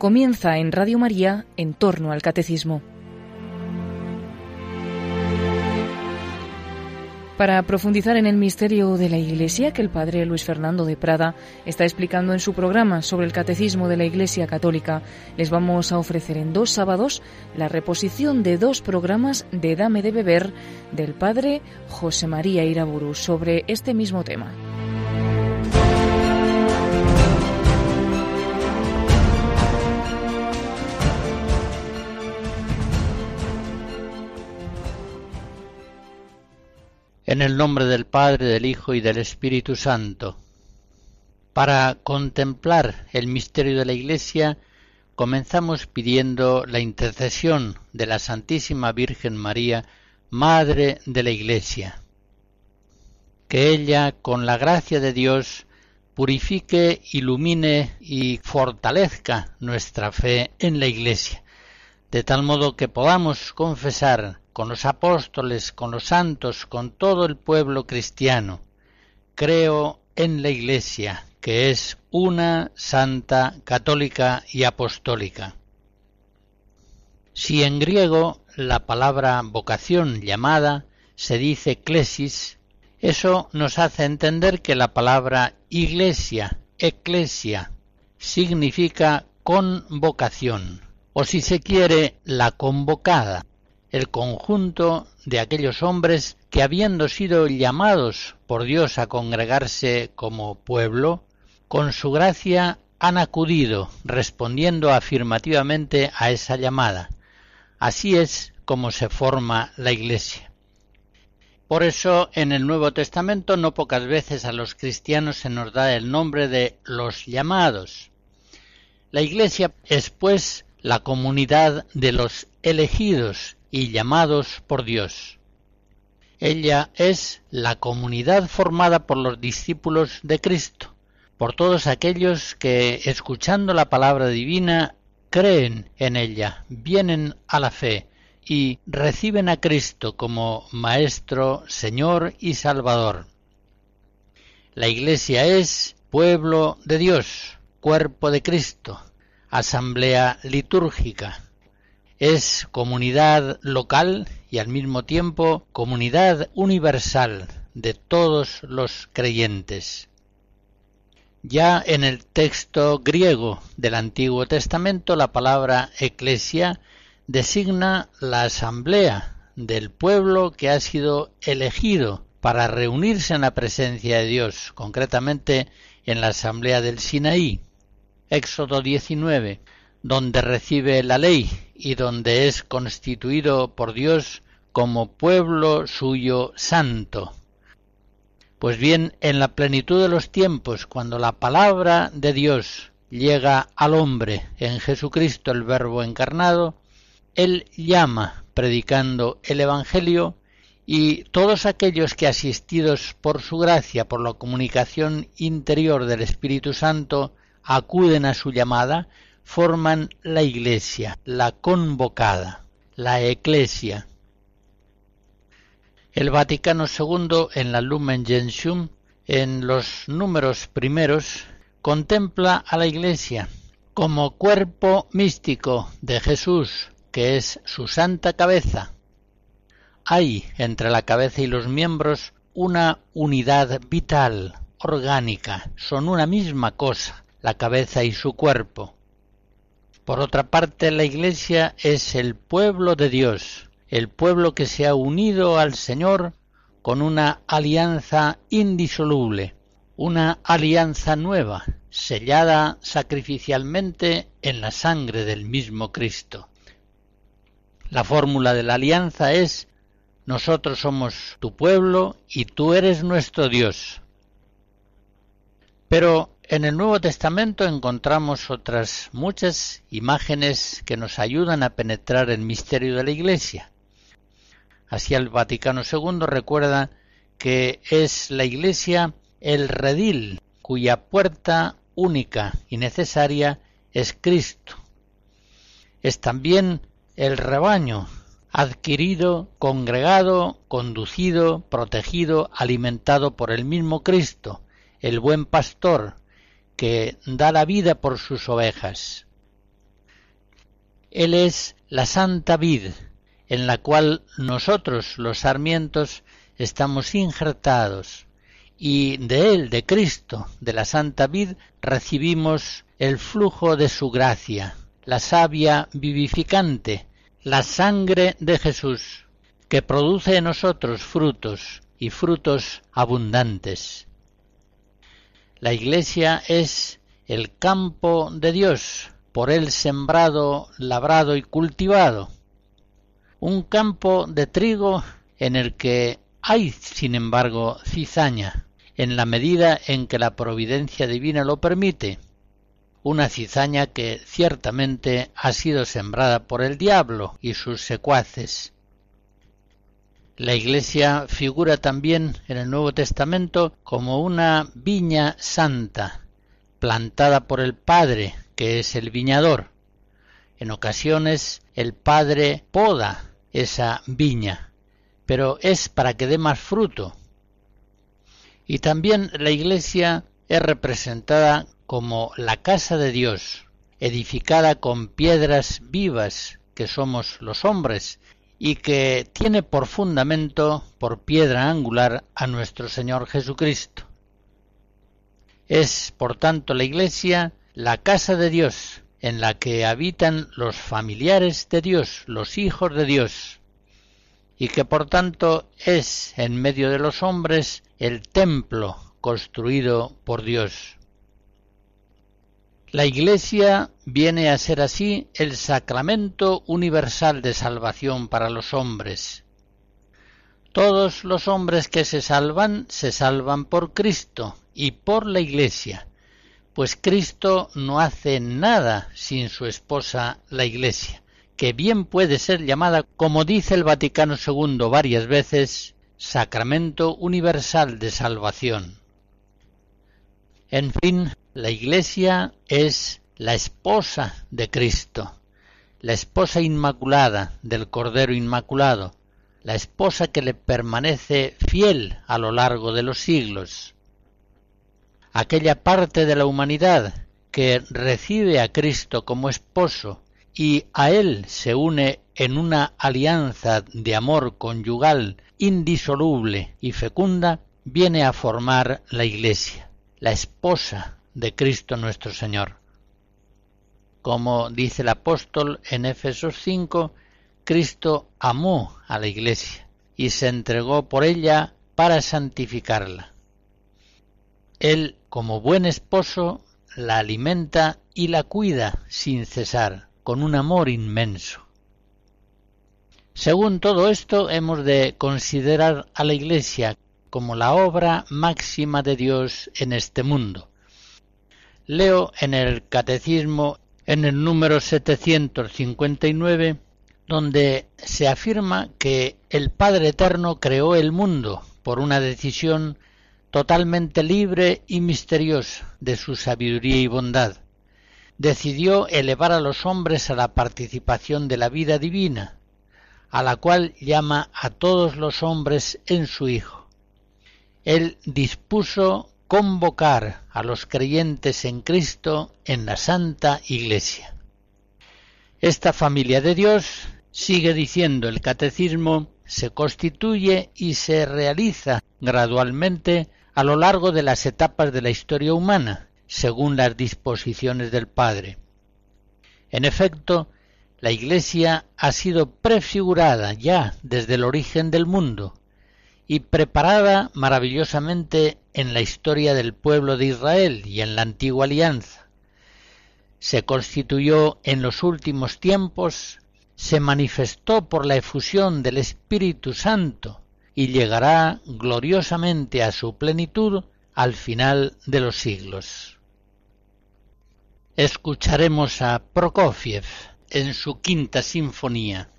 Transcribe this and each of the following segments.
Comienza en Radio María en torno al catecismo. Para profundizar en el misterio de la Iglesia que el padre Luis Fernando de Prada está explicando en su programa sobre el catecismo de la Iglesia Católica, les vamos a ofrecer en dos sábados la reposición de dos programas de Dame de Beber del padre José María Iraburu sobre este mismo tema. En el nombre del Padre, del Hijo y del Espíritu Santo. Para contemplar el misterio de la Iglesia, comenzamos pidiendo la intercesión de la Santísima Virgen María, Madre de la Iglesia. Que ella, con la gracia de Dios, purifique, ilumine y fortalezca nuestra fe en la Iglesia, de tal modo que podamos confesar con los apóstoles, con los santos, con todo el pueblo cristiano. Creo en la Iglesia, que es una, santa, católica y apostólica. Si en griego la palabra vocación llamada se dice clesis, eso nos hace entender que la palabra iglesia, eclesia, significa convocación, o si se quiere, la convocada el conjunto de aquellos hombres que habiendo sido llamados por Dios a congregarse como pueblo, con su gracia han acudido respondiendo afirmativamente a esa llamada. Así es como se forma la Iglesia. Por eso en el Nuevo Testamento no pocas veces a los cristianos se nos da el nombre de los llamados. La Iglesia es pues la comunidad de los elegidos y llamados por Dios. Ella es la comunidad formada por los discípulos de Cristo, por todos aquellos que, escuchando la palabra divina, creen en ella, vienen a la fe y reciben a Cristo como Maestro, Señor y Salvador. La Iglesia es pueblo de Dios, cuerpo de Cristo, asamblea litúrgica, es comunidad local y al mismo tiempo comunidad universal de todos los creyentes. Ya en el texto griego del Antiguo Testamento la palabra eclesia designa la asamblea del pueblo que ha sido elegido para reunirse en la presencia de Dios, concretamente en la asamblea del Sinaí. Éxodo 19, donde recibe la ley y donde es constituido por Dios como pueblo suyo santo. Pues bien, en la plenitud de los tiempos, cuando la palabra de Dios llega al hombre en Jesucristo el Verbo encarnado, Él llama, predicando el Evangelio, y todos aquellos que asistidos por su gracia, por la comunicación interior del Espíritu Santo, acuden a su llamada, forman la Iglesia, la convocada, la Eclesia. El Vaticano II en la Lumen Gentium, en los números primeros, contempla a la Iglesia como cuerpo místico de Jesús, que es su santa cabeza. Hay entre la cabeza y los miembros una unidad vital, orgánica, son una misma cosa, la cabeza y su cuerpo. Por otra parte, la Iglesia es el pueblo de Dios, el pueblo que se ha unido al Señor con una alianza indisoluble, una alianza nueva, sellada sacrificialmente en la sangre del mismo Cristo. La fórmula de la alianza es nosotros somos tu pueblo y tú eres nuestro Dios. Pero en el Nuevo Testamento encontramos otras muchas imágenes que nos ayudan a penetrar el misterio de la Iglesia. Así el Vaticano II recuerda que es la Iglesia el redil cuya puerta única y necesaria es Cristo. Es también el rebaño adquirido, congregado, conducido, protegido, alimentado por el mismo Cristo, el buen pastor, que da la vida por sus ovejas. Él es la santa vid, en la cual nosotros, los sarmientos, estamos injertados, y de Él, de Cristo, de la santa vid, recibimos el flujo de su gracia, la savia vivificante, la sangre de Jesús, que produce en nosotros frutos y frutos abundantes. La Iglesia es el campo de Dios, por él sembrado, labrado y cultivado. Un campo de trigo en el que hay, sin embargo, cizaña, en la medida en que la providencia divina lo permite. Una cizaña que ciertamente ha sido sembrada por el diablo y sus secuaces. La Iglesia figura también en el Nuevo Testamento como una viña santa, plantada por el Padre, que es el viñador. En ocasiones el Padre poda esa viña, pero es para que dé más fruto. Y también la Iglesia es representada como la casa de Dios, edificada con piedras vivas, que somos los hombres, y que tiene por fundamento, por piedra angular, a nuestro Señor Jesucristo. Es, por tanto, la Iglesia la casa de Dios, en la que habitan los familiares de Dios, los hijos de Dios, y que por tanto es en medio de los hombres el templo construido por Dios. La Iglesia viene a ser así el sacramento universal de salvación para los hombres. Todos los hombres que se salvan se salvan por Cristo y por la Iglesia, pues Cristo no hace nada sin su esposa la Iglesia, que bien puede ser llamada, como dice el Vaticano II varias veces, sacramento universal de salvación. En fin, la Iglesia es la esposa de Cristo, la esposa inmaculada del Cordero Inmaculado, la esposa que le permanece fiel a lo largo de los siglos. Aquella parte de la humanidad que recibe a Cristo como esposo y a Él se une en una alianza de amor conyugal indisoluble y fecunda, viene a formar la Iglesia la esposa de Cristo nuestro Señor. Como dice el apóstol en Éfesos 5, Cristo amó a la Iglesia y se entregó por ella para santificarla. Él, como buen esposo, la alimenta y la cuida sin cesar, con un amor inmenso. Según todo esto, hemos de considerar a la Iglesia como la obra máxima de Dios en este mundo. Leo en el Catecismo, en el número 759, donde se afirma que el Padre Eterno creó el mundo por una decisión totalmente libre y misteriosa de su sabiduría y bondad. Decidió elevar a los hombres a la participación de la vida divina, a la cual llama a todos los hombres en su Hijo él dispuso convocar a los creyentes en Cristo en la Santa Iglesia. Esta familia de Dios, sigue diciendo el catecismo, se constituye y se realiza gradualmente a lo largo de las etapas de la historia humana, según las disposiciones del Padre. En efecto, la Iglesia ha sido prefigurada ya desde el origen del mundo, y preparada maravillosamente en la historia del pueblo de Israel y en la antigua alianza. Se constituyó en los últimos tiempos, se manifestó por la efusión del Espíritu Santo y llegará gloriosamente a su plenitud al final de los siglos. Escucharemos a Prokofiev en su quinta sinfonía.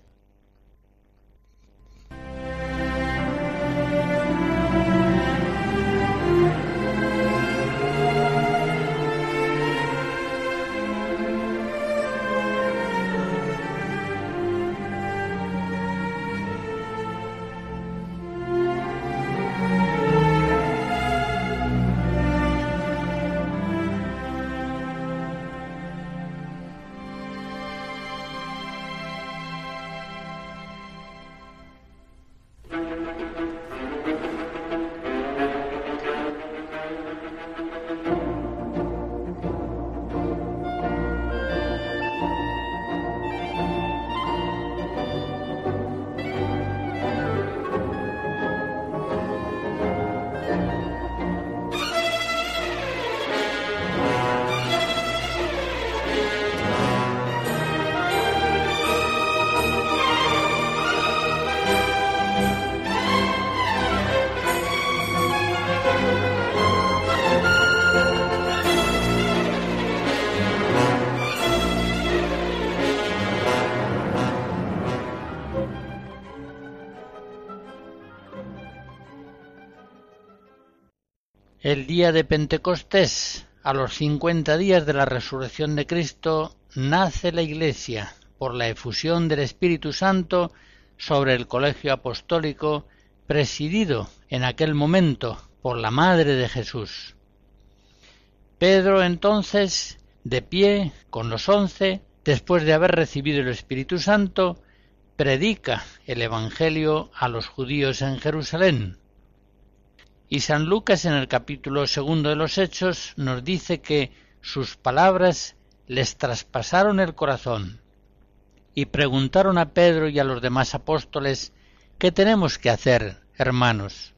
El día de Pentecostés, a los cincuenta días de la resurrección de Cristo, nace la Iglesia por la efusión del Espíritu Santo sobre el colegio apostólico presidido en aquel momento por la Madre de Jesús. Pedro entonces, de pie, con los once, después de haber recibido el Espíritu Santo, predica el Evangelio a los judíos en Jerusalén. Y San Lucas en el capítulo segundo de los Hechos nos dice que sus palabras les traspasaron el corazón y preguntaron a Pedro y a los demás apóstoles ¿Qué tenemos que hacer, hermanos?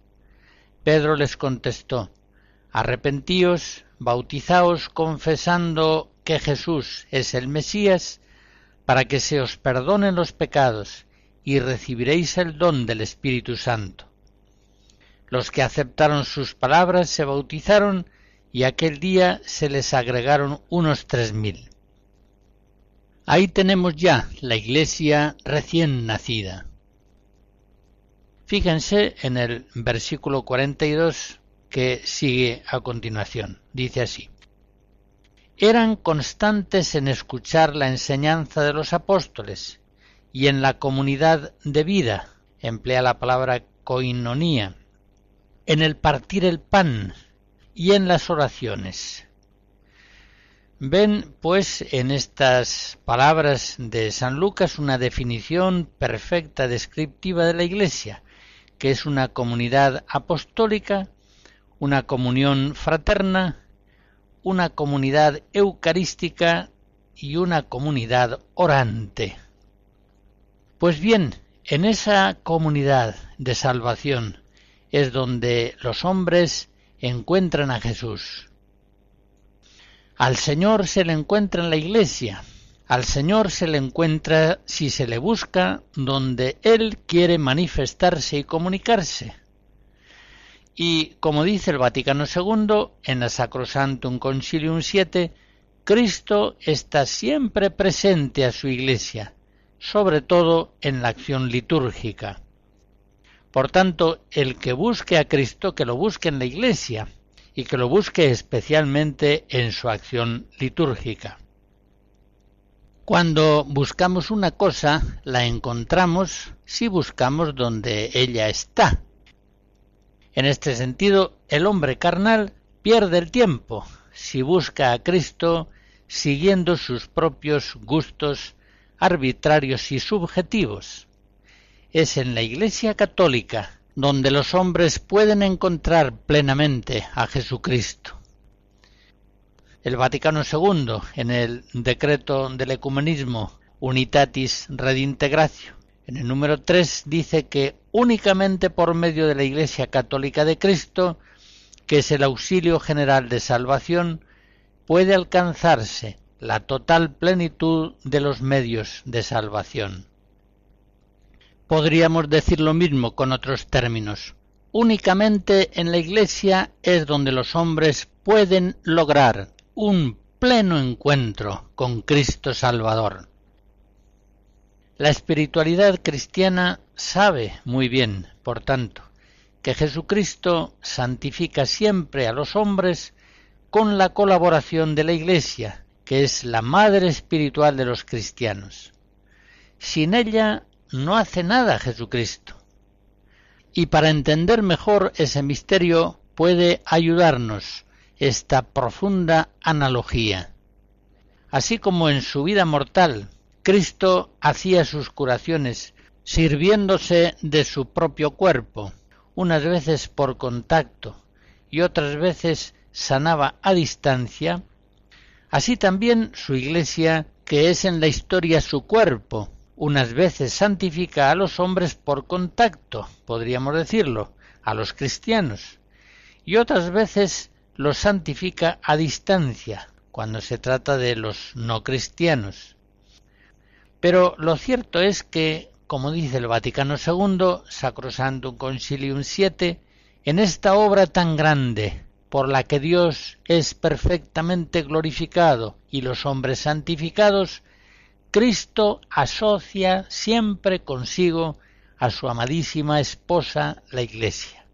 Pedro les contestó Arrepentíos, bautizaos confesando que Jesús es el Mesías, para que se os perdonen los pecados y recibiréis el don del Espíritu Santo. Los que aceptaron sus palabras se bautizaron y aquel día se les agregaron unos tres mil. Ahí tenemos ya la iglesia recién nacida. Fíjense en el versículo 42 que sigue a continuación. Dice así. Eran constantes en escuchar la enseñanza de los apóstoles y en la comunidad de vida, emplea la palabra coinonía, en el partir el pan y en las oraciones. Ven, pues, en estas palabras de San Lucas una definición perfecta, descriptiva de la Iglesia, que es una comunidad apostólica, una comunión fraterna, una comunidad eucarística y una comunidad orante. Pues bien, en esa comunidad de salvación es donde los hombres encuentran a Jesús. Al Señor se le encuentra en la iglesia, al Señor se le encuentra si se le busca donde Él quiere manifestarse y comunicarse. Y como dice el Vaticano II en la Sacrosantum Concilium VII, Cristo está siempre presente a su Iglesia, sobre todo en la acción litúrgica. Por tanto, el que busque a Cristo, que lo busque en la Iglesia, y que lo busque especialmente en su acción litúrgica. Cuando buscamos una cosa, la encontramos si buscamos donde ella está. En este sentido, el hombre carnal pierde el tiempo si busca a Cristo siguiendo sus propios gustos arbitrarios y subjetivos. Es en la Iglesia católica donde los hombres pueden encontrar plenamente a Jesucristo. El Vaticano II, en el decreto del ecumenismo Unitatis Redintegratio, en el número 3 dice que únicamente por medio de la Iglesia Católica de Cristo, que es el auxilio general de salvación, puede alcanzarse la total plenitud de los medios de salvación. Podríamos decir lo mismo con otros términos. Únicamente en la Iglesia es donde los hombres pueden lograr un pleno encuentro con Cristo Salvador. La espiritualidad cristiana sabe muy bien, por tanto, que Jesucristo santifica siempre a los hombres con la colaboración de la Iglesia, que es la madre espiritual de los cristianos. Sin ella no hace nada Jesucristo. Y para entender mejor ese misterio puede ayudarnos esta profunda analogía. Así como en su vida mortal Cristo hacía sus curaciones sirviéndose de su propio cuerpo, unas veces por contacto y otras veces sanaba a distancia, así también su iglesia, que es en la historia su cuerpo, unas veces santifica a los hombres por contacto, podríamos decirlo, a los cristianos, y otras veces los santifica a distancia, cuando se trata de los no cristianos. Pero lo cierto es que, como dice el Vaticano II, Sacrosantum Concilium VII, en esta obra tan grande, por la que Dios es perfectamente glorificado y los hombres santificados, Cristo asocia siempre consigo a su amadísima esposa, la Iglesia.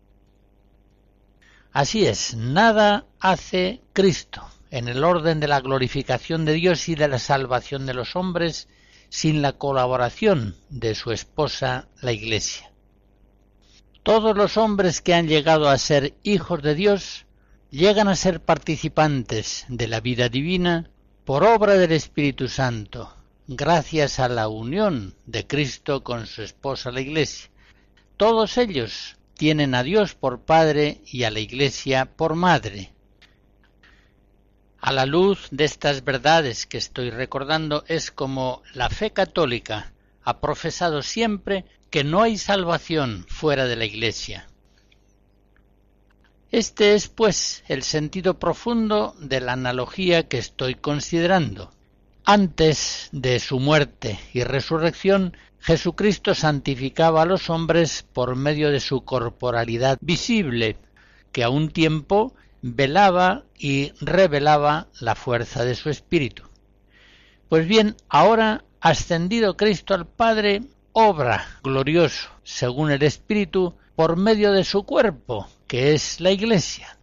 Así es, nada hace Cristo en el orden de la glorificación de Dios y de la salvación de los hombres sin la colaboración de su esposa, la Iglesia. Todos los hombres que han llegado a ser hijos de Dios llegan a ser participantes de la vida divina por obra del Espíritu Santo, gracias a la unión de Cristo con su esposa la Iglesia. Todos ellos tienen a Dios por Padre y a la Iglesia por Madre. A la luz de estas verdades que estoy recordando es como la fe católica ha profesado siempre que no hay salvación fuera de la Iglesia. Este es, pues, el sentido profundo de la analogía que estoy considerando. Antes de su muerte y resurrección, Jesucristo santificaba a los hombres por medio de su corporalidad visible, que a un tiempo velaba y revelaba la fuerza de su espíritu. Pues bien, ahora, ascendido Cristo al Padre, obra glorioso, según el Espíritu, por medio de su cuerpo, que es la Iglesia.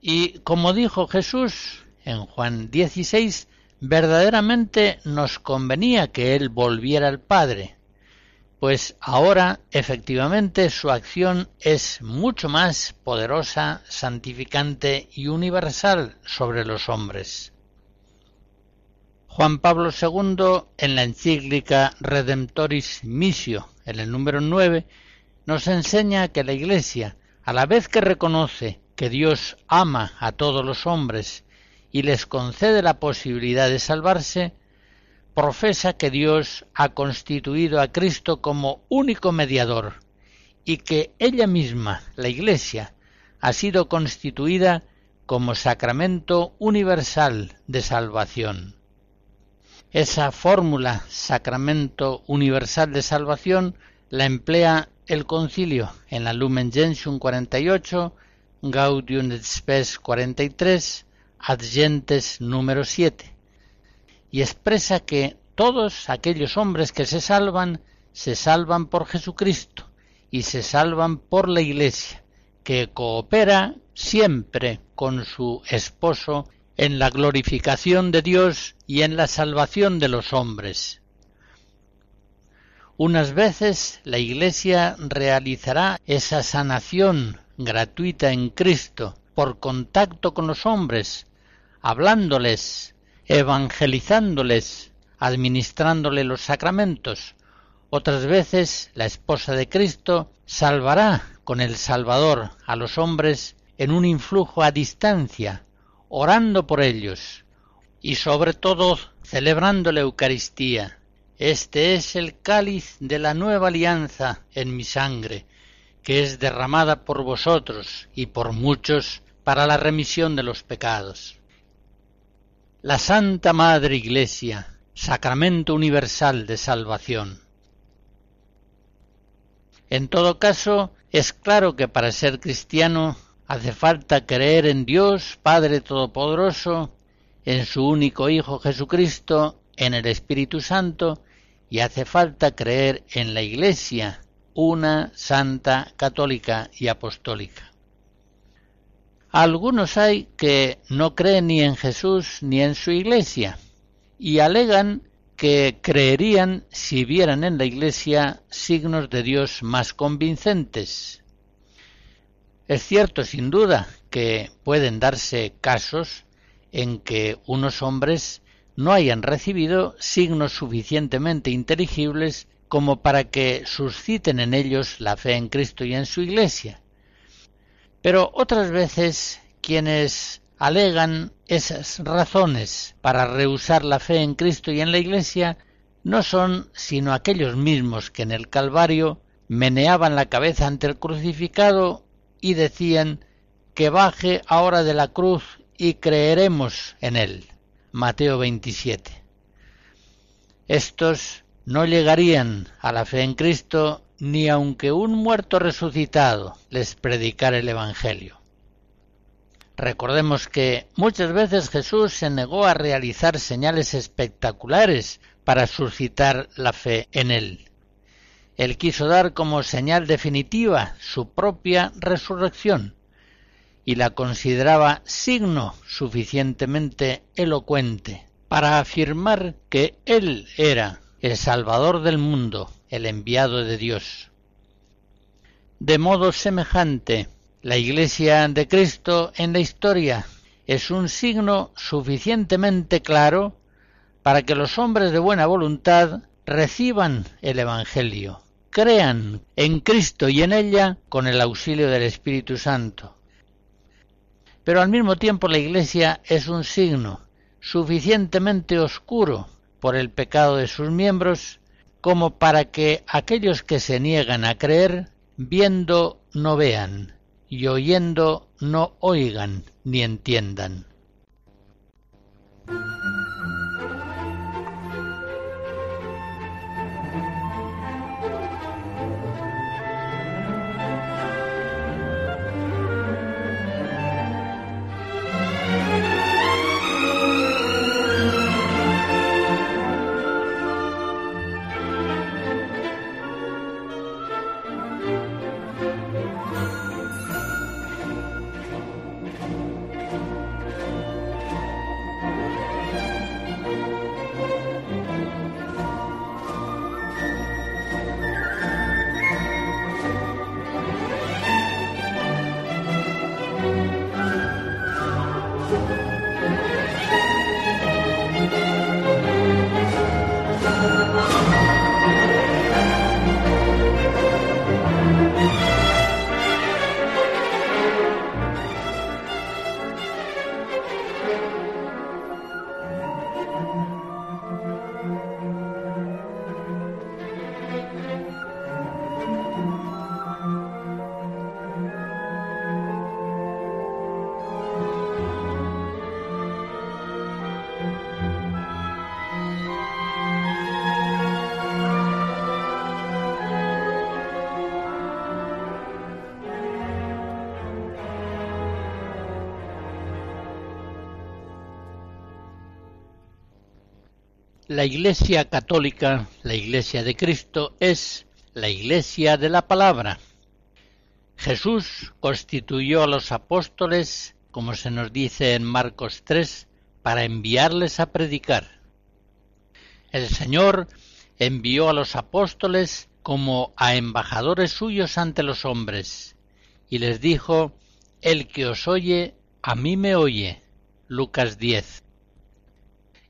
Y como dijo Jesús en Juan 16, verdaderamente nos convenía que Él volviera al Padre, pues ahora efectivamente su acción es mucho más poderosa, santificante y universal sobre los hombres. Juan Pablo II, en la encíclica Redemptoris Missio, en el número 9, nos enseña que la Iglesia, a la vez que reconoce que Dios ama a todos los hombres y les concede la posibilidad de salvarse, profesa que Dios ha constituido a Cristo como único mediador y que ella misma, la Iglesia, ha sido constituida como sacramento universal de salvación. Esa fórmula sacramento universal de salvación la emplea el concilio en la Lumen Gentium 48, Gaudium et Spes 43, Adgentes número 7, y expresa que todos aquellos hombres que se salvan, se salvan por Jesucristo y se salvan por la Iglesia, que coopera siempre con su esposo en la glorificación de Dios y en la salvación de los hombres. Unas veces la Iglesia realizará esa sanación gratuita en Cristo por contacto con los hombres, hablándoles, evangelizándoles, administrándole los sacramentos. Otras veces la esposa de Cristo salvará con el Salvador a los hombres en un influjo a distancia, orando por ellos y sobre todo celebrando la Eucaristía. Este es el cáliz de la nueva alianza en mi sangre, que es derramada por vosotros y por muchos para la remisión de los pecados. La Santa Madre Iglesia, sacramento universal de salvación. En todo caso, es claro que para ser cristiano Hace falta creer en Dios, Padre Todopoderoso, en su único Hijo Jesucristo, en el Espíritu Santo, y hace falta creer en la Iglesia, una, santa, católica y apostólica. Algunos hay que no creen ni en Jesús ni en su Iglesia, y alegan que creerían si vieran en la Iglesia signos de Dios más convincentes, es cierto, sin duda, que pueden darse casos en que unos hombres no hayan recibido signos suficientemente inteligibles como para que susciten en ellos la fe en Cristo y en su Iglesia. Pero otras veces quienes alegan esas razones para rehusar la fe en Cristo y en la Iglesia no son sino aquellos mismos que en el Calvario meneaban la cabeza ante el crucificado y decían que baje ahora de la cruz y creeremos en él. Mateo 27. Estos no llegarían a la fe en Cristo ni aunque un muerto resucitado les predicara el Evangelio. Recordemos que muchas veces Jesús se negó a realizar señales espectaculares para suscitar la fe en él. Él quiso dar como señal definitiva su propia resurrección, y la consideraba signo suficientemente elocuente para afirmar que Él era el Salvador del mundo, el enviado de Dios. De modo semejante, la Iglesia de Cristo en la historia es un signo suficientemente claro para que los hombres de buena voluntad reciban el Evangelio, crean en Cristo y en ella con el auxilio del Espíritu Santo. Pero al mismo tiempo la Iglesia es un signo suficientemente oscuro por el pecado de sus miembros como para que aquellos que se niegan a creer, viendo no vean y oyendo no oigan ni entiendan. La Iglesia católica, la Iglesia de Cristo, es la Iglesia de la palabra. Jesús constituyó a los apóstoles, como se nos dice en Marcos 3, para enviarles a predicar. El Señor envió a los apóstoles como a embajadores suyos ante los hombres, y les dijo, El que os oye, a mí me oye. Lucas 10.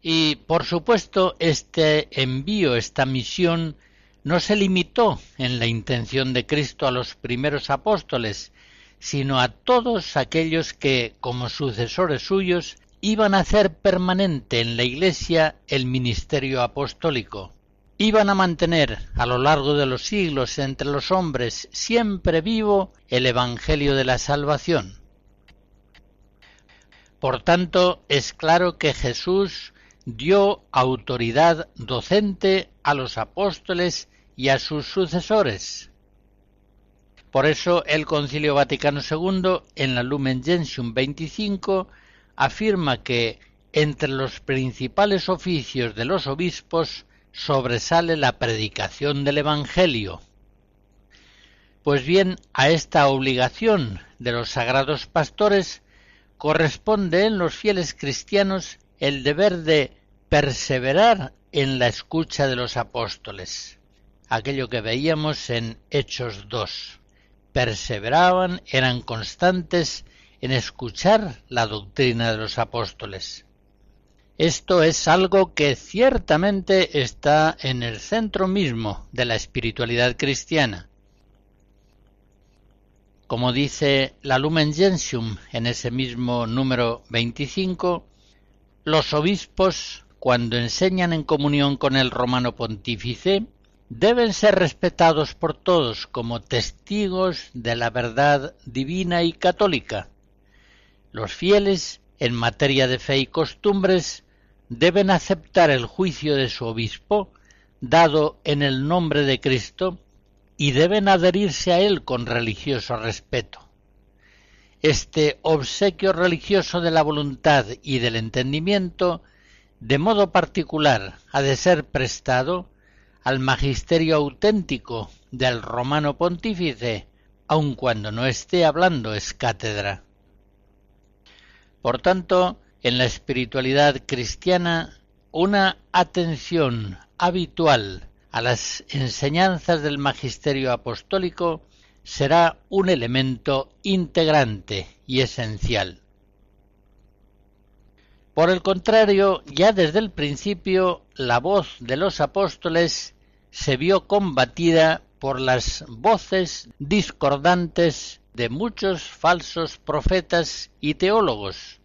Y por supuesto este envío, esta misión, no se limitó en la intención de Cristo a los primeros apóstoles, sino a todos aquellos que, como sucesores suyos, iban a hacer permanente en la Iglesia el ministerio apostólico. Iban a mantener a lo largo de los siglos entre los hombres siempre vivo el Evangelio de la Salvación. Por tanto, es claro que Jesús dio autoridad docente a los apóstoles y a sus sucesores. Por eso el Concilio Vaticano II, en la Lumen Gentium 25, afirma que entre los principales oficios de los obispos sobresale la predicación del Evangelio. Pues bien, a esta obligación de los sagrados pastores corresponde en los fieles cristianos el deber de perseverar en la escucha de los apóstoles, aquello que veíamos en Hechos 2. Perseveraban, eran constantes en escuchar la doctrina de los apóstoles. Esto es algo que ciertamente está en el centro mismo de la espiritualidad cristiana. Como dice la Lumen Gentium en ese mismo número 25, los obispos, cuando enseñan en comunión con el romano pontífice, deben ser respetados por todos como testigos de la verdad divina y católica. Los fieles, en materia de fe y costumbres, deben aceptar el juicio de su obispo, dado en el nombre de Cristo, y deben adherirse a él con religioso respeto. Este obsequio religioso de la voluntad y del entendimiento, de modo particular, ha de ser prestado al magisterio auténtico del romano pontífice, aun cuando no esté hablando es cátedra. Por tanto, en la espiritualidad cristiana, una atención habitual a las enseñanzas del magisterio apostólico será un elemento integrante y esencial. Por el contrario, ya desde el principio la voz de los apóstoles se vio combatida por las voces discordantes de muchos falsos profetas y teólogos.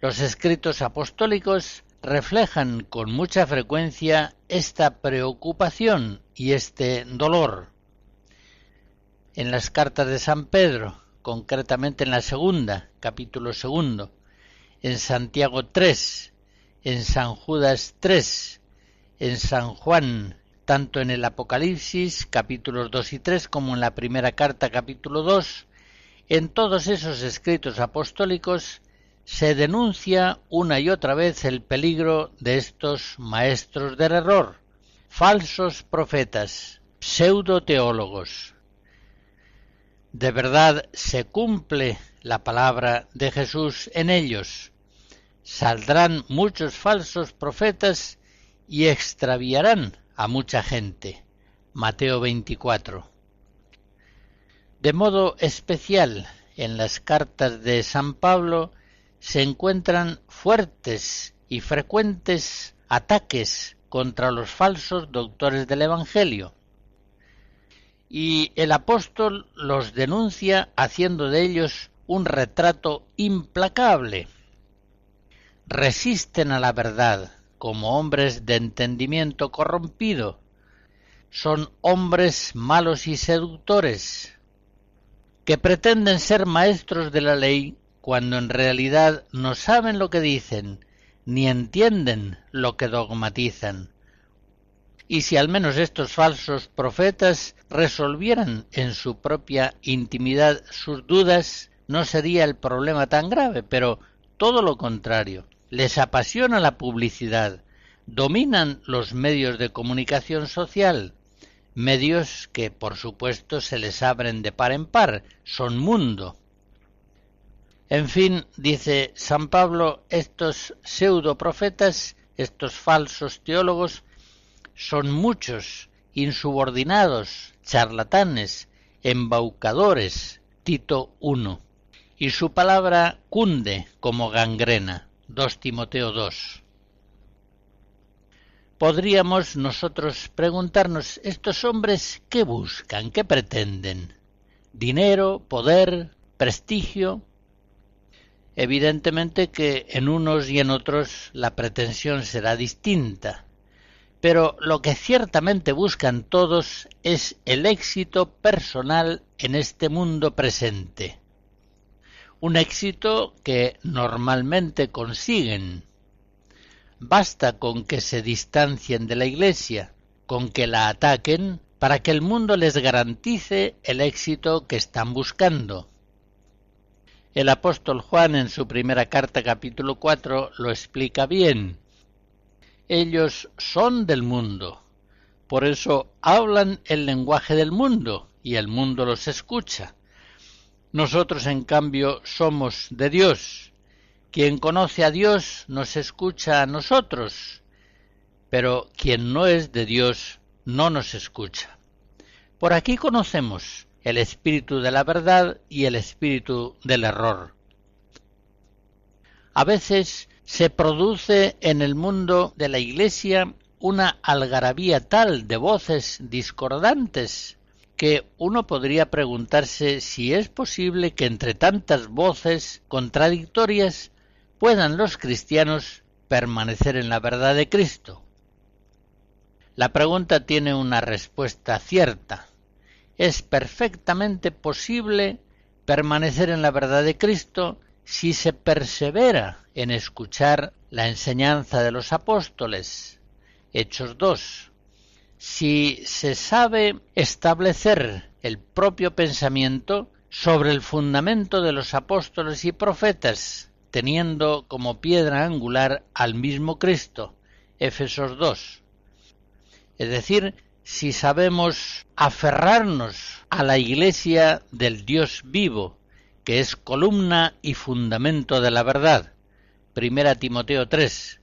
Los escritos apostólicos reflejan con mucha frecuencia esta preocupación y este dolor. En las cartas de San Pedro, concretamente en la segunda, capítulo segundo, en Santiago 3, en San Judas 3, en San Juan, tanto en el Apocalipsis capítulos 2 y 3 como en la primera carta capítulo 2, en todos esos escritos apostólicos se denuncia una y otra vez el peligro de estos maestros del error, falsos profetas, pseudo-teólogos. De verdad se cumple la palabra de Jesús en ellos. Saldrán muchos falsos profetas y extraviarán a mucha gente. Mateo 24. De modo especial, en las cartas de San Pablo se encuentran fuertes y frecuentes ataques contra los falsos doctores del Evangelio. Y el apóstol los denuncia haciendo de ellos un retrato implacable. Resisten a la verdad como hombres de entendimiento corrompido. Son hombres malos y seductores, que pretenden ser maestros de la ley cuando en realidad no saben lo que dicen, ni entienden lo que dogmatizan. Y si al menos estos falsos profetas resolvieran en su propia intimidad sus dudas, no sería el problema tan grave, pero todo lo contrario. Les apasiona la publicidad, dominan los medios de comunicación social, medios que por supuesto se les abren de par en par, son mundo. En fin, dice San Pablo, estos pseudoprofetas, estos falsos teólogos, son muchos, insubordinados, charlatanes, embaucadores, Tito I, y su palabra cunde como gangrena, 2 Timoteo 2. Podríamos nosotros preguntarnos, ¿estos hombres qué buscan, qué pretenden? ¿Dinero, poder, prestigio? Evidentemente que en unos y en otros la pretensión será distinta, pero lo que ciertamente buscan todos es el éxito personal en este mundo presente. Un éxito que normalmente consiguen. Basta con que se distancien de la Iglesia, con que la ataquen, para que el mundo les garantice el éxito que están buscando. El apóstol Juan en su primera carta capítulo 4 lo explica bien. Ellos son del mundo, por eso hablan el lenguaje del mundo y el mundo los escucha. Nosotros, en cambio, somos de Dios. Quien conoce a Dios nos escucha a nosotros, pero quien no es de Dios no nos escucha. Por aquí conocemos el espíritu de la verdad y el espíritu del error. A veces se produce en el mundo de la Iglesia una algarabía tal de voces discordantes que uno podría preguntarse si es posible que entre tantas voces contradictorias puedan los cristianos permanecer en la verdad de Cristo. La pregunta tiene una respuesta cierta es perfectamente posible permanecer en la verdad de Cristo si se persevera en escuchar la enseñanza de los apóstoles. Hechos 2. Si se sabe establecer el propio pensamiento sobre el fundamento de los apóstoles y profetas, teniendo como piedra angular al mismo Cristo. Efesos 2. Es decir, si sabemos aferrarnos a la Iglesia del Dios vivo, que es columna y fundamento de la verdad. Primera Timoteo 3.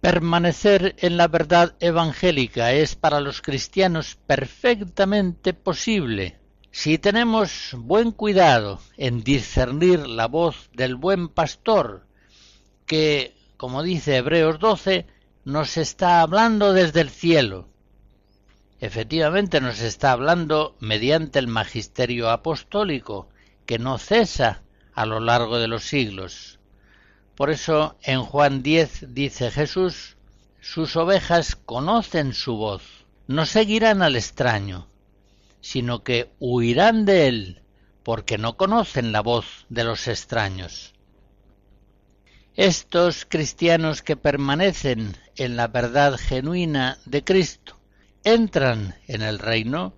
Permanecer en la verdad evangélica es para los cristianos perfectamente posible si tenemos buen cuidado en discernir la voz del buen pastor, que, como dice Hebreos 12, nos está hablando desde el cielo. Efectivamente nos está hablando mediante el magisterio apostólico, que no cesa a lo largo de los siglos. Por eso en Juan 10 dice Jesús, sus ovejas conocen su voz, no seguirán al extraño, sino que huirán de él, porque no conocen la voz de los extraños. Estos cristianos que permanecen en la verdad genuina de Cristo entran en el reino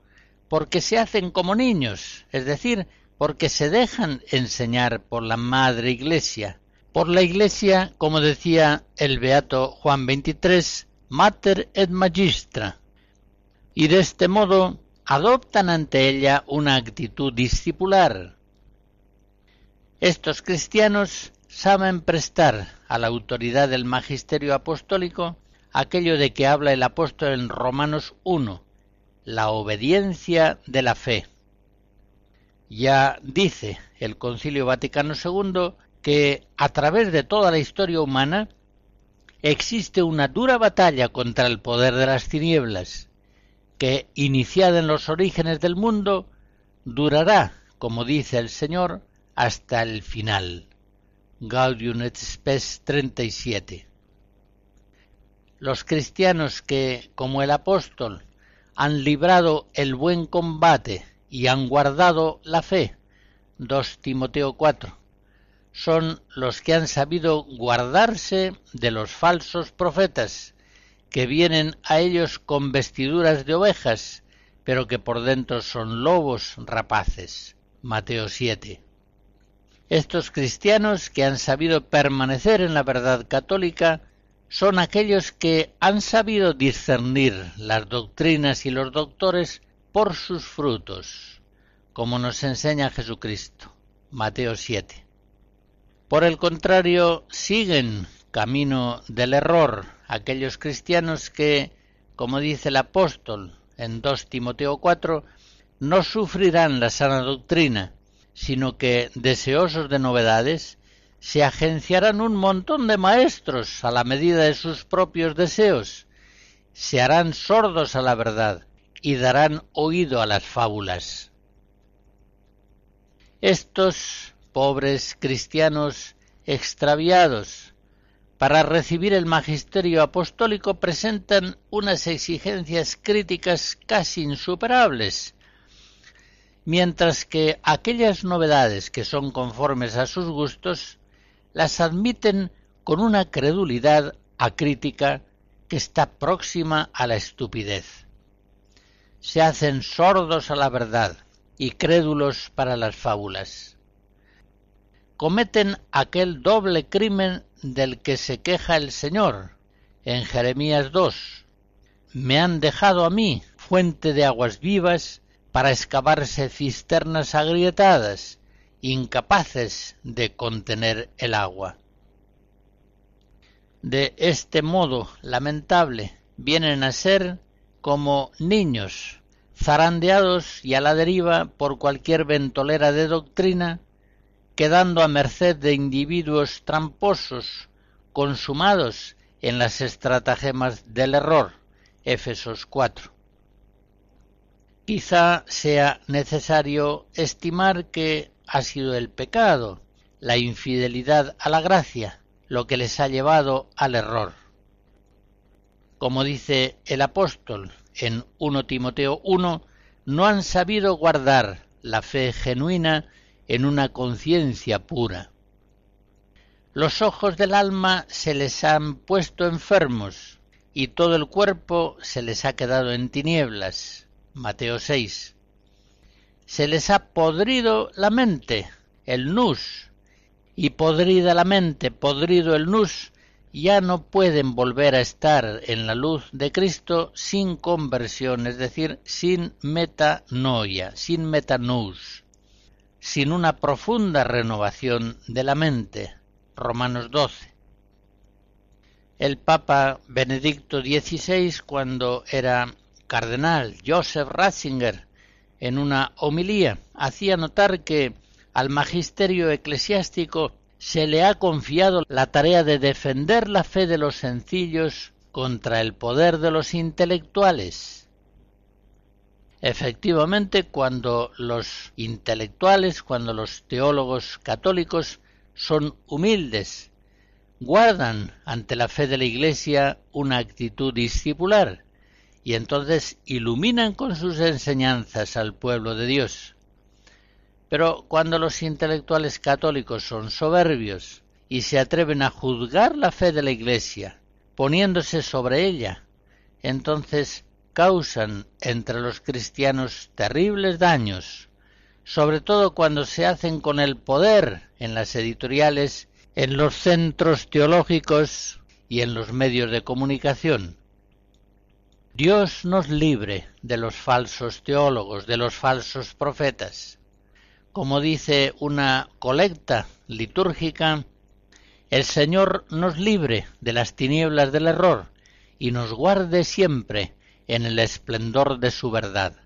porque se hacen como niños, es decir, porque se dejan enseñar por la Madre Iglesia, por la Iglesia, como decía el beato Juan 23, Mater et Magistra, y de este modo adoptan ante ella una actitud discipular. Estos cristianos saben prestar a la autoridad del magisterio apostólico aquello de que habla el apóstol en Romanos 1, la obediencia de la fe. Ya dice el Concilio Vaticano II que a través de toda la historia humana existe una dura batalla contra el poder de las tinieblas, que, iniciada en los orígenes del mundo, durará, como dice el Señor, hasta el final. Gaudium et Spes 37. Los cristianos que, como el apóstol, han librado el buen combate y han guardado la fe, 2 Timoteo 4, son los que han sabido guardarse de los falsos profetas, que vienen a ellos con vestiduras de ovejas, pero que por dentro son lobos rapaces. Mateo 7. Estos cristianos que han sabido permanecer en la verdad católica son aquellos que han sabido discernir las doctrinas y los doctores por sus frutos, como nos enseña Jesucristo. Mateo 7. Por el contrario, siguen camino del error aquellos cristianos que, como dice el apóstol en 2 Timoteo 4, no sufrirán la sana doctrina, sino que, deseosos de novedades, se agenciarán un montón de maestros a la medida de sus propios deseos, se harán sordos a la verdad y darán oído a las fábulas. Estos pobres cristianos extraviados para recibir el magisterio apostólico presentan unas exigencias críticas casi insuperables, mientras que aquellas novedades que son conformes a sus gustos las admiten con una credulidad acrítica que está próxima a la estupidez. Se hacen sordos a la verdad y crédulos para las fábulas. Cometen aquel doble crimen del que se queja el Señor en Jeremías 2. Me han dejado a mí fuente de aguas vivas para excavarse cisternas agrietadas, incapaces de contener el agua. De este modo lamentable vienen a ser como niños, zarandeados y a la deriva por cualquier ventolera de doctrina, quedando a merced de individuos tramposos, consumados en las estratagemas del error. Éfesos 4. Quizá sea necesario estimar que ha sido el pecado, la infidelidad a la gracia, lo que les ha llevado al error. Como dice el apóstol en 1 Timoteo 1, no han sabido guardar la fe genuina en una conciencia pura. Los ojos del alma se les han puesto enfermos y todo el cuerpo se les ha quedado en tinieblas. Mateo 6. Se les ha podrido la mente, el nus, y podrida la mente, podrido el nus, ya no pueden volver a estar en la luz de Cristo sin conversión, es decir, sin metanoia, sin metanus. sin una profunda renovación de la mente. Romanos 12. El Papa Benedicto XVI, cuando era cardenal Joseph Ratzinger, en una homilía, hacía notar que al magisterio eclesiástico se le ha confiado la tarea de defender la fe de los sencillos contra el poder de los intelectuales. Efectivamente, cuando los intelectuales, cuando los teólogos católicos son humildes, guardan ante la fe de la Iglesia una actitud discipular y entonces iluminan con sus enseñanzas al pueblo de Dios. Pero cuando los intelectuales católicos son soberbios y se atreven a juzgar la fe de la Iglesia, poniéndose sobre ella, entonces causan entre los cristianos terribles daños, sobre todo cuando se hacen con el poder en las editoriales, en los centros teológicos y en los medios de comunicación. Dios nos libre de los falsos teólogos, de los falsos profetas. Como dice una colecta litúrgica, el Señor nos libre de las tinieblas del error y nos guarde siempre en el esplendor de su verdad.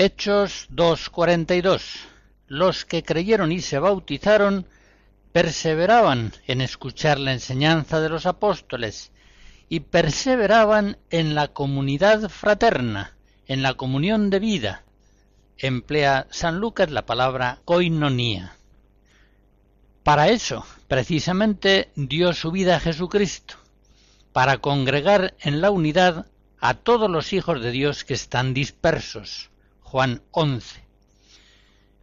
Hechos 2.42. Los que creyeron y se bautizaron perseveraban en escuchar la enseñanza de los apóstoles y perseveraban en la comunidad fraterna, en la comunión de vida. Emplea San Lucas la palabra koinonía. Para eso, precisamente, dio su vida a Jesucristo, para congregar en la unidad a todos los hijos de Dios que están dispersos. Juan 11.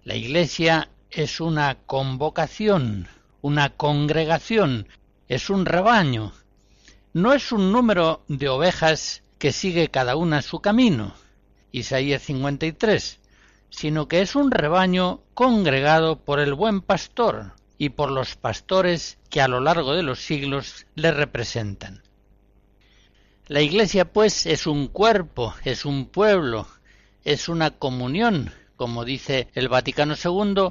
La Iglesia es una convocación, una congregación, es un rebaño, no es un número de ovejas que sigue cada una su camino, Isaías 53, sino que es un rebaño congregado por el buen pastor y por los pastores que a lo largo de los siglos le representan. La Iglesia, pues, es un cuerpo, es un pueblo, es una comunión, como dice el Vaticano II,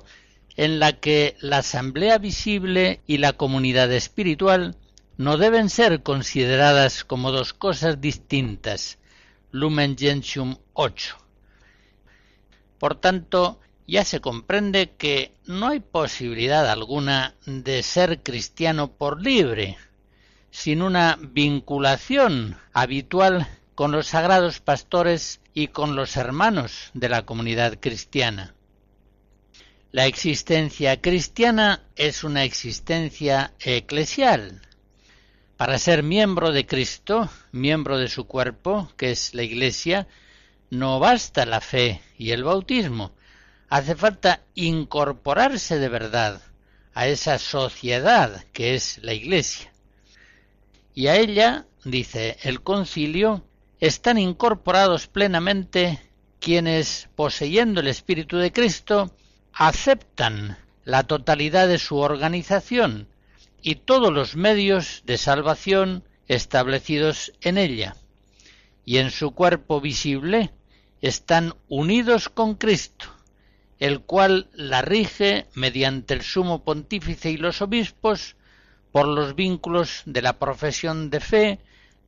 en la que la asamblea visible y la comunidad espiritual no deben ser consideradas como dos cosas distintas. Lumen Gentium 8. Por tanto, ya se comprende que no hay posibilidad alguna de ser cristiano por libre, sin una vinculación habitual con los sagrados pastores y con los hermanos de la comunidad cristiana. La existencia cristiana es una existencia eclesial. Para ser miembro de Cristo, miembro de su cuerpo, que es la Iglesia, no basta la fe y el bautismo, hace falta incorporarse de verdad a esa sociedad que es la Iglesia. Y a ella, dice el concilio, están incorporados plenamente quienes, poseyendo el Espíritu de Cristo, aceptan la totalidad de su organización y todos los medios de salvación establecidos en ella, y en su cuerpo visible están unidos con Cristo, el cual la rige mediante el sumo pontífice y los obispos por los vínculos de la profesión de fe,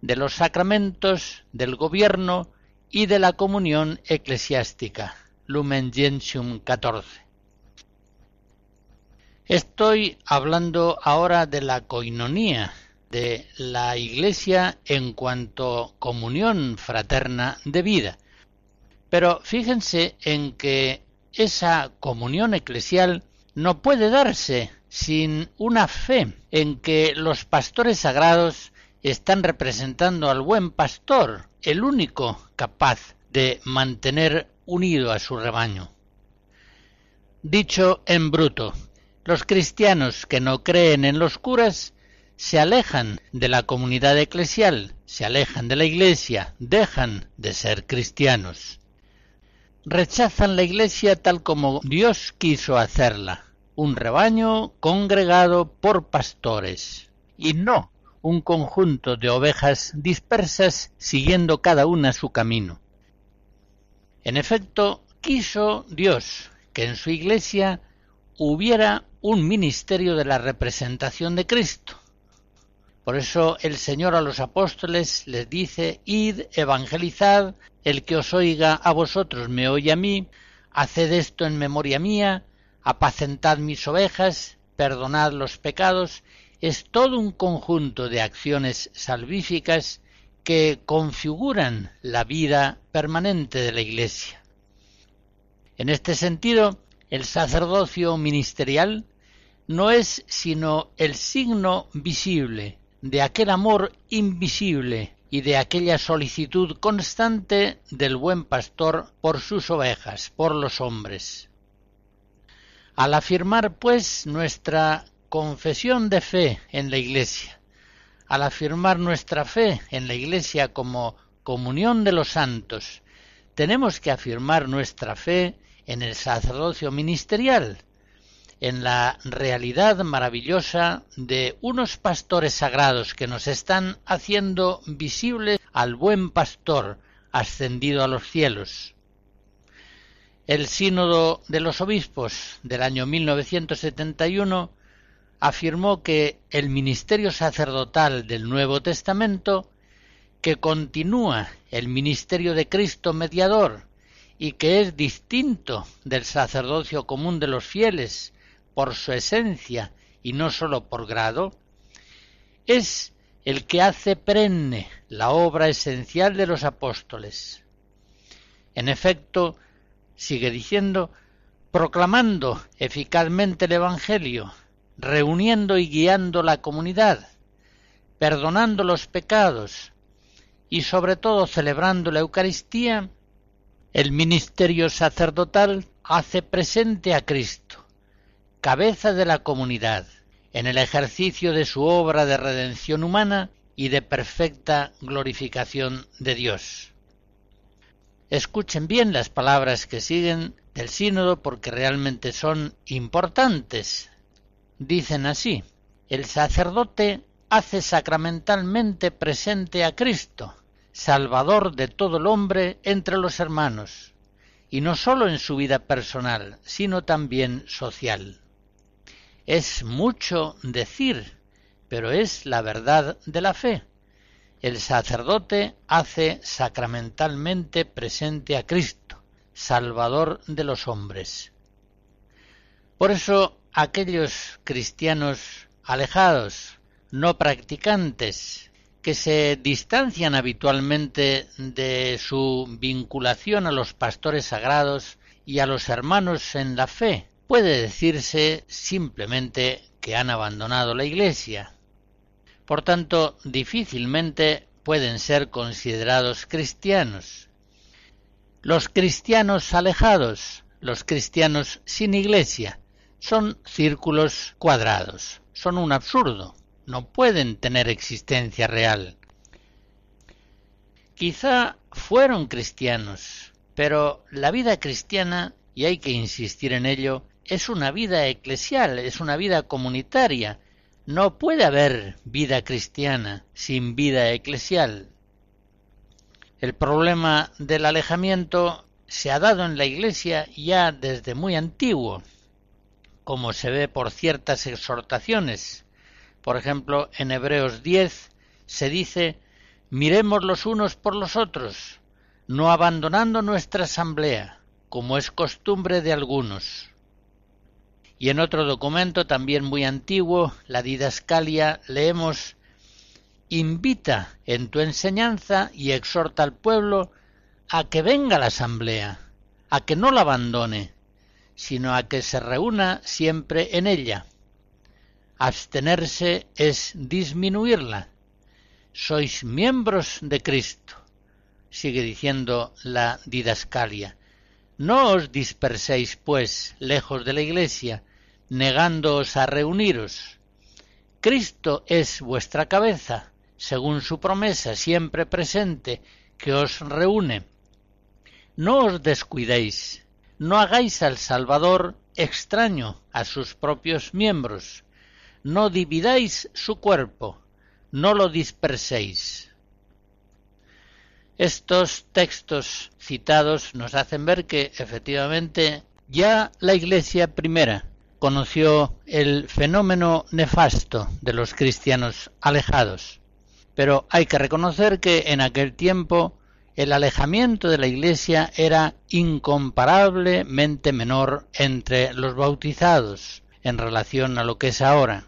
de los sacramentos, del gobierno y de la comunión eclesiástica. Lumen Gentium 14. Estoy hablando ahora de la coinonía, de la Iglesia en cuanto comunión fraterna de vida. Pero fíjense en que esa comunión eclesial no puede darse sin una fe en que los pastores sagrados están representando al buen pastor, el único capaz de mantener unido a su rebaño. Dicho en bruto, los cristianos que no creen en los curas se alejan de la comunidad eclesial, se alejan de la iglesia, dejan de ser cristianos. Rechazan la iglesia tal como Dios quiso hacerla, un rebaño congregado por pastores, y no un conjunto de ovejas dispersas siguiendo cada una su camino. En efecto, quiso Dios que en su iglesia hubiera un ministerio de la representación de Cristo, por eso el Señor a los apóstoles les dice, id, evangelizad, el que os oiga a vosotros me oye a mí, haced esto en memoria mía, apacentad mis ovejas, perdonad los pecados, es todo un conjunto de acciones salvíficas que configuran la vida permanente de la Iglesia. En este sentido, el sacerdocio ministerial no es sino el signo visible de aquel amor invisible y de aquella solicitud constante del buen pastor por sus ovejas, por los hombres. Al afirmar, pues, nuestra confesión de fe en la Iglesia, al afirmar nuestra fe en la Iglesia como comunión de los santos, tenemos que afirmar nuestra fe en el sacerdocio ministerial, en la realidad maravillosa de unos pastores sagrados que nos están haciendo visibles al buen pastor ascendido a los cielos. El Sínodo de los Obispos del año 1971 afirmó que el ministerio sacerdotal del Nuevo Testamento, que continúa el ministerio de Cristo mediador y que es distinto del sacerdocio común de los fieles por su esencia y no sólo por grado, es el que hace perenne la obra esencial de los apóstoles. En efecto, sigue diciendo, proclamando eficazmente el Evangelio, reuniendo y guiando la comunidad, perdonando los pecados y sobre todo celebrando la Eucaristía, el ministerio sacerdotal hace presente a Cristo cabeza de la comunidad, en el ejercicio de su obra de redención humana y de perfecta glorificación de Dios. Escuchen bien las palabras que siguen del sínodo porque realmente son importantes. Dicen así, el sacerdote hace sacramentalmente presente a Cristo, Salvador de todo el hombre entre los hermanos, y no sólo en su vida personal, sino también social. Es mucho decir, pero es la verdad de la fe. El sacerdote hace sacramentalmente presente a Cristo, Salvador de los hombres. Por eso aquellos cristianos alejados, no practicantes, que se distancian habitualmente de su vinculación a los pastores sagrados y a los hermanos en la fe, Puede decirse simplemente que han abandonado la Iglesia. Por tanto, difícilmente pueden ser considerados cristianos. Los cristianos alejados, los cristianos sin iglesia, son círculos cuadrados, son un absurdo, no pueden tener existencia real. Quizá fueron cristianos, pero la vida cristiana, y hay que insistir en ello, es una vida eclesial, es una vida comunitaria. No puede haber vida cristiana sin vida eclesial. El problema del alejamiento se ha dado en la Iglesia ya desde muy antiguo, como se ve por ciertas exhortaciones. Por ejemplo, en Hebreos 10 se dice, miremos los unos por los otros, no abandonando nuestra asamblea, como es costumbre de algunos. Y en otro documento también muy antiguo, la didascalia, leemos Invita en tu enseñanza y exhorta al pueblo a que venga la asamblea, a que no la abandone, sino a que se reúna siempre en ella. Abstenerse es disminuirla. Sois miembros de Cristo, sigue diciendo la didascalia. No os disperséis, pues, lejos de la iglesia, negándoos a reuniros. Cristo es vuestra cabeza, según su promesa siempre presente, que os reúne. No os descuidéis, no hagáis al Salvador extraño a sus propios miembros, no dividáis su cuerpo, no lo disperséis. Estos textos citados nos hacen ver que efectivamente ya la Iglesia primera conoció el fenómeno nefasto de los cristianos alejados. Pero hay que reconocer que en aquel tiempo el alejamiento de la Iglesia era incomparablemente menor entre los bautizados en relación a lo que es ahora.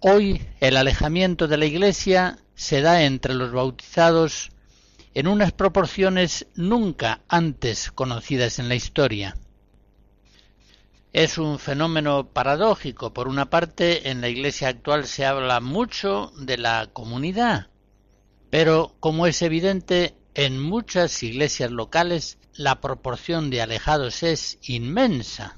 Hoy el alejamiento de la Iglesia se da entre los bautizados en unas proporciones nunca antes conocidas en la historia. Es un fenómeno paradójico. Por una parte, en la Iglesia actual se habla mucho de la comunidad, pero como es evidente, en muchas iglesias locales la proporción de alejados es inmensa.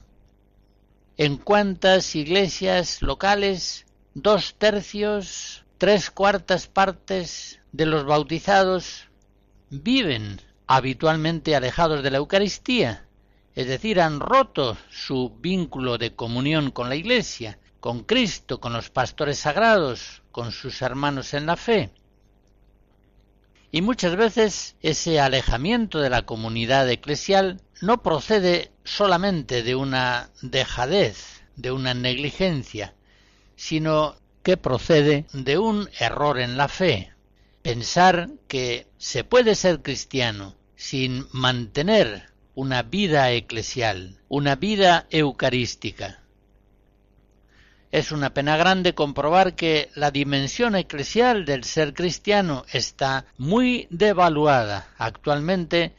En cuántas iglesias locales dos tercios, tres cuartas partes de los bautizados viven habitualmente alejados de la Eucaristía, es decir, han roto su vínculo de comunión con la Iglesia, con Cristo, con los pastores sagrados, con sus hermanos en la fe. Y muchas veces ese alejamiento de la comunidad eclesial no procede solamente de una dejadez, de una negligencia, sino que procede de un error en la fe. Pensar que se puede ser cristiano sin mantener una vida eclesial, una vida eucarística. Es una pena grande comprobar que la dimensión eclesial del ser cristiano está muy devaluada actualmente,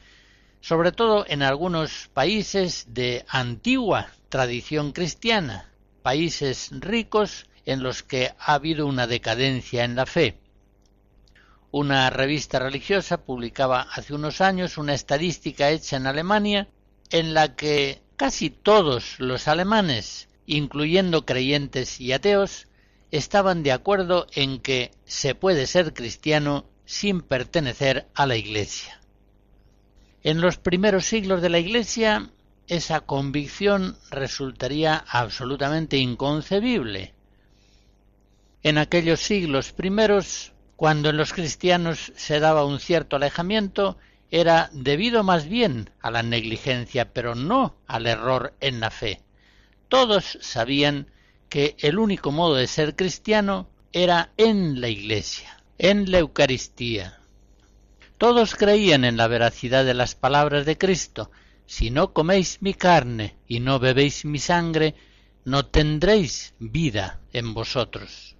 sobre todo en algunos países de antigua tradición cristiana, países ricos en los que ha habido una decadencia en la fe. Una revista religiosa publicaba hace unos años una estadística hecha en Alemania en la que casi todos los alemanes, incluyendo creyentes y ateos, estaban de acuerdo en que se puede ser cristiano sin pertenecer a la Iglesia. En los primeros siglos de la Iglesia esa convicción resultaría absolutamente inconcebible. En aquellos siglos primeros, cuando en los cristianos se daba un cierto alejamiento, era debido más bien a la negligencia, pero no al error en la fe. Todos sabían que el único modo de ser cristiano era en la Iglesia, en la Eucaristía. Todos creían en la veracidad de las palabras de Cristo, si no coméis mi carne y no bebéis mi sangre, no tendréis vida en vosotros.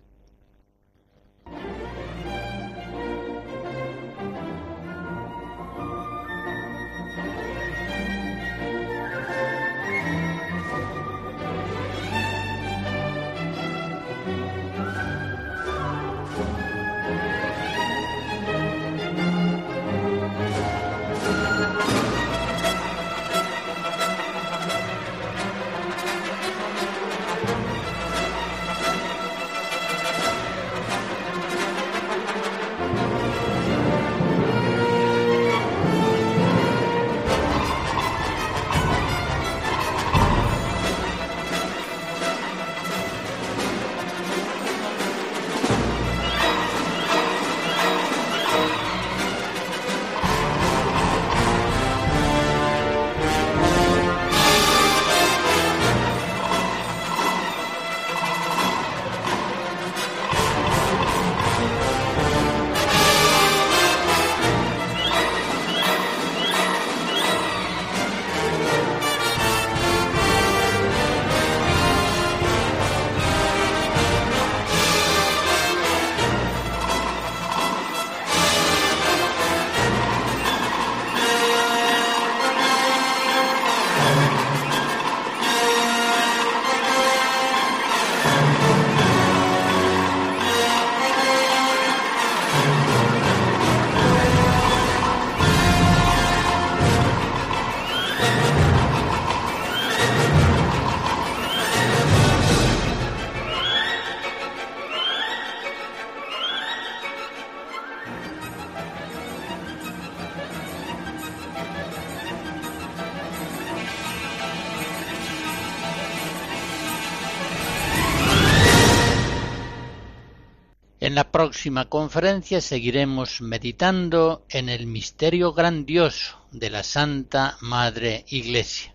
Próxima conferencia seguiremos meditando en el misterio grandioso de la Santa Madre Iglesia.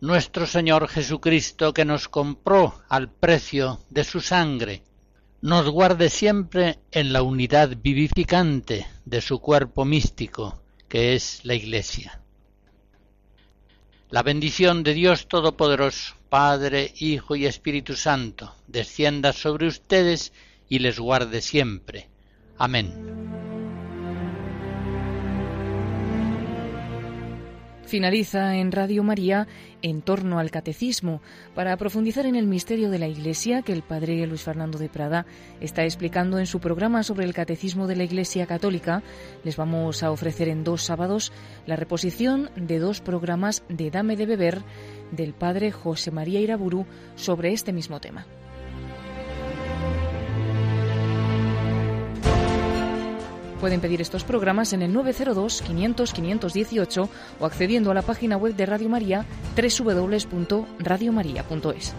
Nuestro Señor Jesucristo, que nos compró al precio de su sangre, nos guarde siempre en la unidad vivificante de su cuerpo místico, que es la Iglesia. La bendición de Dios Todopoderoso, Padre, Hijo y Espíritu Santo, descienda sobre ustedes y les guarde siempre. Amén. Finaliza en Radio María en torno al catecismo para profundizar en el misterio de la Iglesia que el padre Luis Fernando de Prada está explicando en su programa sobre el catecismo de la Iglesia Católica. Les vamos a ofrecer en dos sábados la reposición de dos programas de Dame de Beber del padre José María Iraburu sobre este mismo tema. Pueden pedir estos programas en el 902 500 518 o accediendo a la página web de Radio María www.radiomaria.es.